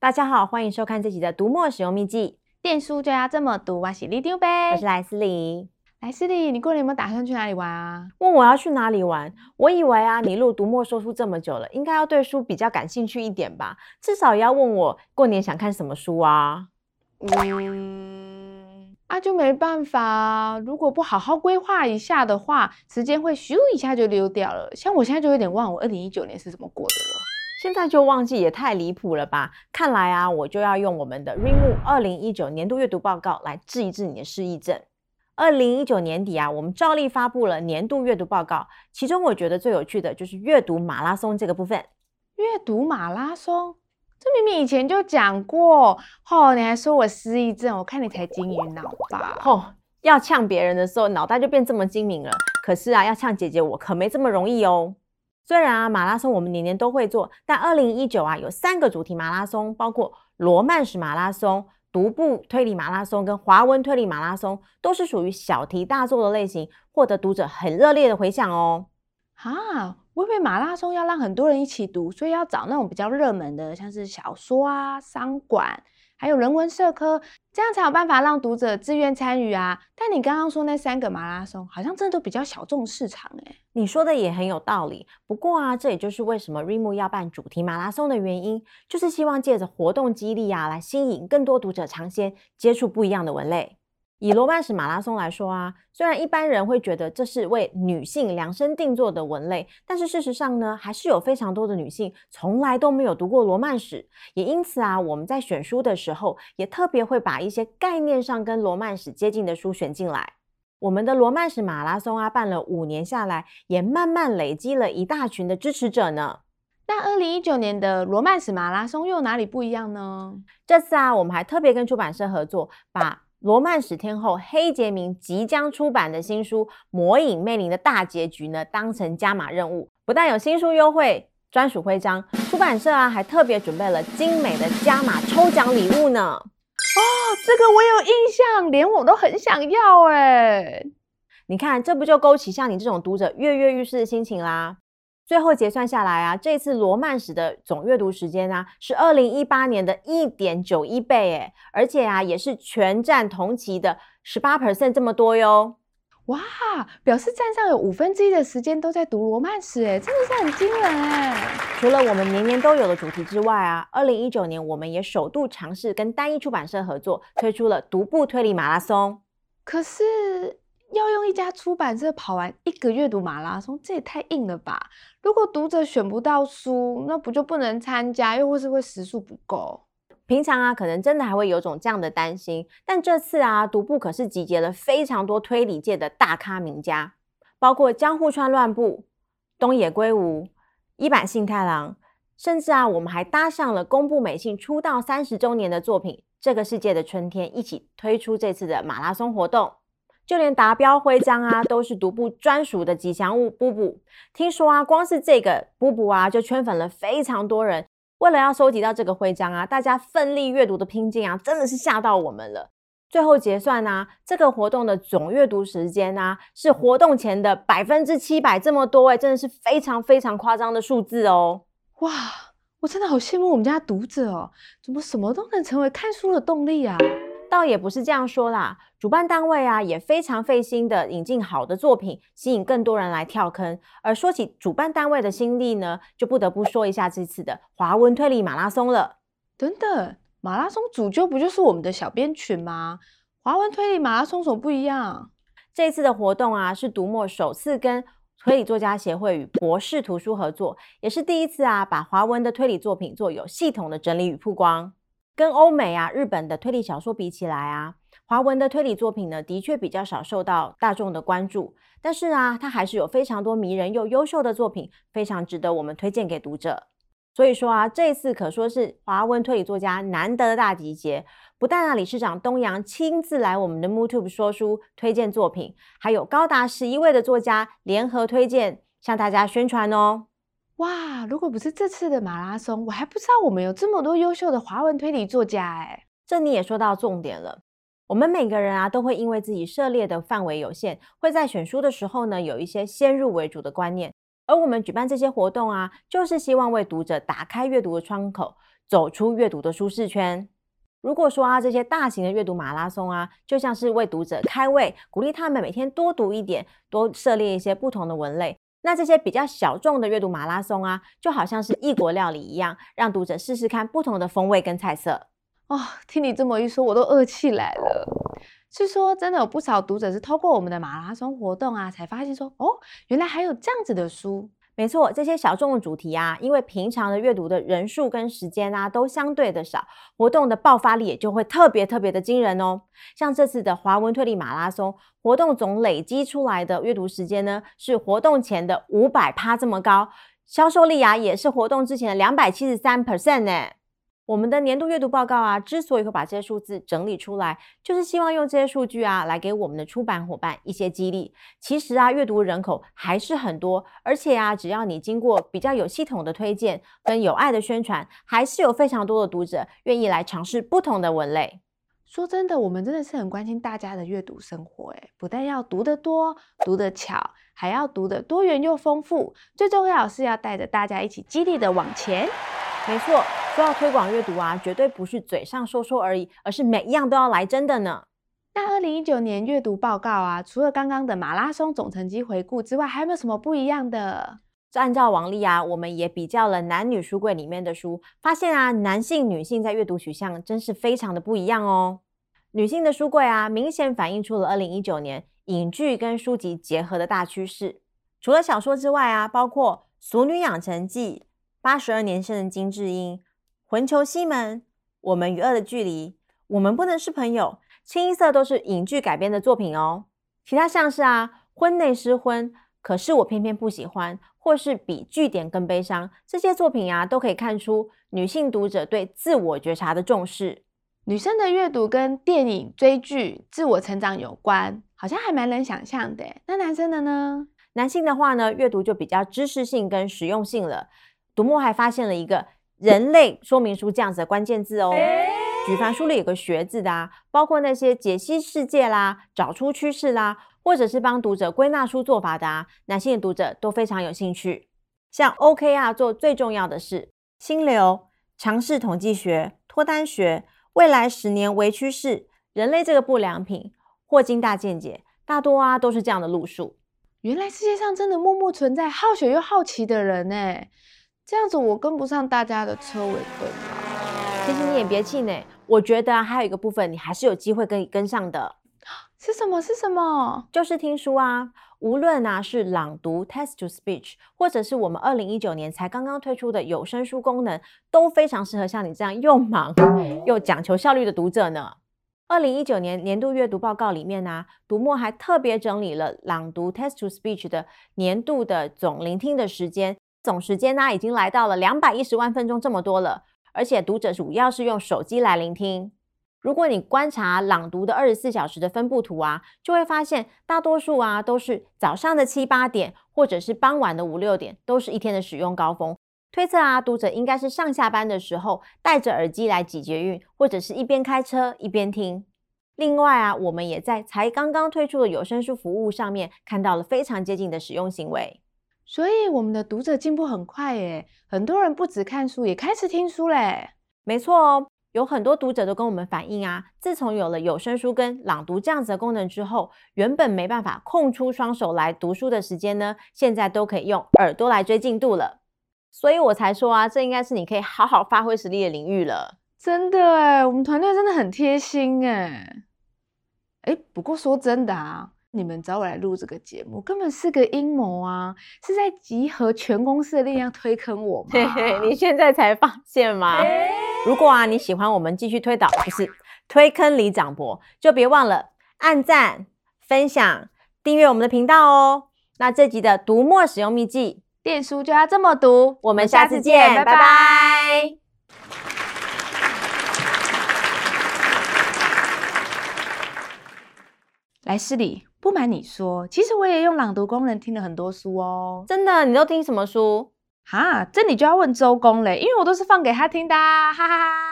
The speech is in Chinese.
大家好，欢迎收看这集的读墨使用秘籍。电书就要这么读，我是里丢呗，我是莱斯里。莱斯利，你过年有没有打算去哪里玩啊？问我要去哪里玩？我以为啊，你录读墨说书这么久了，应该要对书比较感兴趣一点吧？至少也要问我过年想看什么书啊？嗯，啊，就没办法，如果不好好规划一下的话，时间会咻一下就溜掉了。像我现在就有点忘我二零一九年是怎么过的了。现在就忘记也太离谱了吧？看来啊，我就要用我们的 Readmoo 二零一九年度阅读报告来治一治你的失忆症。二零一九年底啊，我们照例发布了年度阅读报告，其中我觉得最有趣的就是阅读马拉松这个部分。阅读马拉松，这明明以前就讲过，哦，你还说我失忆症，我看你才金鱼脑吧？哦，要呛别人的时候，脑袋就变这么精明了。可是啊，要呛姐姐我可没这么容易哦。虽然啊，马拉松我们年年都会做，但二零一九啊有三个主题马拉松，包括罗曼史马拉松、独步推理马拉松跟华文推理马拉松，都是属于小题大做的类型，获得读者很热烈的回响哦。啊，我以为马拉松要让很多人一起读，所以要找那种比较热门的，像是小说啊、商管。还有人文社科，这样才有办法让读者自愿参与啊！但你刚刚说那三个马拉松，好像真的都比较小众市场诶。你说的也很有道理。不过啊，这也就是为什么 Rimu 要办主题马拉松的原因，就是希望借着活动激励啊，来吸引更多读者尝鲜，接触不一样的文类。以罗曼史马拉松来说啊，虽然一般人会觉得这是为女性量身定做的文类，但是事实上呢，还是有非常多的女性从来都没有读过罗曼史。也因此啊，我们在选书的时候，也特别会把一些概念上跟罗曼史接近的书选进来。我们的罗曼史马拉松啊，办了五年下来，也慢慢累积了一大群的支持者呢。那二零一九年的罗曼史马拉松又哪里不一样呢？这次啊，我们还特别跟出版社合作，把罗曼史天后黑杰明即将出版的新书《魔影魅灵》的大结局呢，当成加码任务，不但有新书优惠、专属徽章，出版社啊还特别准备了精美的加码抽奖礼物呢。哦，这个我有印象，连我都很想要哎。你看，这不就勾起像你这种读者跃跃欲试的心情啦？最后结算下来啊，这次罗曼史的总阅读时间啊，是二零一八年的一点九一倍诶，而且啊，也是全站同期的十八 percent 这么多哟。哇，表示站上有五分之一的时间都在读罗曼史，诶，真的是很惊人诶。除了我们年年都有的主题之外啊，二零一九年我们也首度尝试跟单一出版社合作，推出了独步推理马拉松。可是。要用一家出版社跑完一个阅读马拉松，这也太硬了吧！如果读者选不到书，那不就不能参加，又或是会时数不够？平常啊，可能真的还会有种这样的担心，但这次啊，独步可是集结了非常多推理界的大咖名家，包括江户川乱步、东野圭吾、伊坂幸太郎，甚至啊，我们还搭上了宫部美幸出道三十周年的作品《这个世界的春天》，一起推出这次的马拉松活动。就连达标徽章啊，都是独步专属的吉祥物。布布，听说啊，光是这个布布啊，就圈粉了非常多人。为了要收集到这个徽章啊，大家奋力阅读的拼劲啊，真的是吓到我们了。最后结算啊，这个活动的总阅读时间啊，是活动前的百分之七百这么多哎，真的是非常非常夸张的数字哦。哇，我真的好羡慕我们家读者哦，怎么什么都能成为看书的动力啊？倒也不是这样说啦，主办单位啊也非常费心的引进好的作品，吸引更多人来跳坑。而说起主办单位的心力呢，就不得不说一下这次的华文推理马拉松了。等等，马拉松主揪不就是我们的小编群吗？华文推理马拉松有什么不一样？这次的活动啊，是读墨首次跟推理作家协会与博士图书合作，也是第一次啊，把华文的推理作品做有系统的整理与曝光。跟欧美啊、日本的推理小说比起来啊，华文的推理作品呢，的确比较少受到大众的关注。但是啊，它还是有非常多迷人又优秀的作品，非常值得我们推荐给读者。所以说啊，这次可说是华文推理作家难得的大集结。不但啊，理事长东阳亲自来我们的 MooTube 说书推荐作品，还有高达十一位的作家联合推荐，向大家宣传哦。哇！如果不是这次的马拉松，我还不知道我们有这么多优秀的华文推理作家哎。这你也说到重点了。我们每个人啊，都会因为自己涉猎的范围有限，会在选书的时候呢，有一些先入为主的观念。而我们举办这些活动啊，就是希望为读者打开阅读的窗口，走出阅读的舒适圈。如果说啊，这些大型的阅读马拉松啊，就像是为读者开胃，鼓励他们每天多读一点，多涉猎一些不同的文类。那这些比较小众的阅读马拉松啊，就好像是异国料理一样，让读者试试看不同的风味跟菜色。哦，听你这么一说，我都饿起来了。是说，真的有不少读者是透过我们的马拉松活动啊，才发现说，哦，原来还有这样子的书。没错，这些小众的主题啊，因为平常的阅读的人数跟时间啊，都相对的少，活动的爆发力也就会特别特别的惊人哦。像这次的华文推理马拉松活动总累积出来的阅读时间呢，是活动前的五百趴这么高，销售力啊也是活动之前的两百七十三 percent 呢。我们的年度阅读报告啊，之所以会把这些数字整理出来，就是希望用这些数据啊，来给我们的出版伙伴一些激励。其实啊，阅读人口还是很多，而且啊，只要你经过比较有系统的推荐跟有爱的宣传，还是有非常多的读者愿意来尝试不同的文类。说真的，我们真的是很关心大家的阅读生活，诶，不但要读得多、读得巧，还要读得多元又丰富，最重要是要带着大家一起激励的往前。没错，说要推广阅读啊，绝对不是嘴上说说而已，而是每一样都要来真的呢。那二零一九年阅读报告啊，除了刚刚的马拉松总成绩回顾之外，还有没有什么不一样的？按照往例啊，我们也比较了男女书柜里面的书，发现啊，男性、女性在阅读取向真是非常的不一样哦。女性的书柜啊，明显反映出了二零一九年影剧跟书籍结合的大趋势。除了小说之外啊，包括《俗女养成记》。八十二年生的金智英，魂球西门，我们与恶的距离，我们不能是朋友，清一色都是影剧改编的作品哦。其他像是啊，婚内失婚，可是我偏偏不喜欢，或是比句点更悲伤，这些作品啊，都可以看出女性读者对自我觉察的重视。女生的阅读跟电影、追剧、自我成长有关，好像还蛮能想象的。那男生的呢？男性的话呢，阅读就比较知识性跟实用性了。读墨还发现了一个人类说明书这样子的关键字哦，举凡书里有个学字的啊，包括那些解析世界啦、找出趋势啦，或者是帮读者归纳出做法的啊，男性的读者都非常有兴趣。像 OKR 做最重要的是心流、尝试统计学、脱单学、未来十年为趋势、人类这个不良品、霍金大见解，大多啊都是这样的路数。原来世界上真的默默存在好学又好奇的人呢。这样子我跟不上大家的车尾灯啊！其实你也别气馁，我觉得还有一个部分你还是有机会可以跟上的。是什么？是什么？就是听书啊！无论啊是朗读 （text to speech），或者是我们二零一九年才刚刚推出的有声书功能，都非常适合像你这样又忙又讲求效率的读者呢。二零一九年年度阅读报告里面呢、啊，读墨还特别整理了朗读 （text to speech） 的年度的总聆听的时间。总时间呢，已经来到了两百一十万分钟这么多了，而且读者主要是用手机来聆听。如果你观察朗读的二十四小时的分布图啊，就会发现大多数啊都是早上的七八点，或者是傍晚的五六点，都是一天的使用高峰。推测啊，读者应该是上下班的时候戴着耳机来挤捷运，或者是一边开车一边听。另外啊，我们也在才刚刚推出的有声书服务上面看到了非常接近的使用行为。所以我们的读者进步很快耶，很多人不止看书，也开始听书嘞。没错哦，有很多读者都跟我们反映啊，自从有了有声书跟朗读这样子的功能之后，原本没办法空出双手来读书的时间呢，现在都可以用耳朵来追进度了。所以我才说啊，这应该是你可以好好发挥实力的领域了。真的哎，我们团队真的很贴心哎。哎，不过说真的啊。你们找我来录这个节目，根本是个阴谋啊！是在集合全公司的力量 推坑我吗？嘿嘿，你现在才发现吗？欸、如果啊你喜欢我们继续推导，不是推坑李长博，就别忘了按赞、分享、订阅我们的频道哦。那这集的读墨使用秘籍，电书就要这么读。我们下次见，拜拜。拜拜。来，失礼。不瞒你说，其实我也用朗读功能听了很多书哦。真的？你都听什么书？哈，这你就要问周公嘞，因为我都是放给他听的啊，哈哈哈。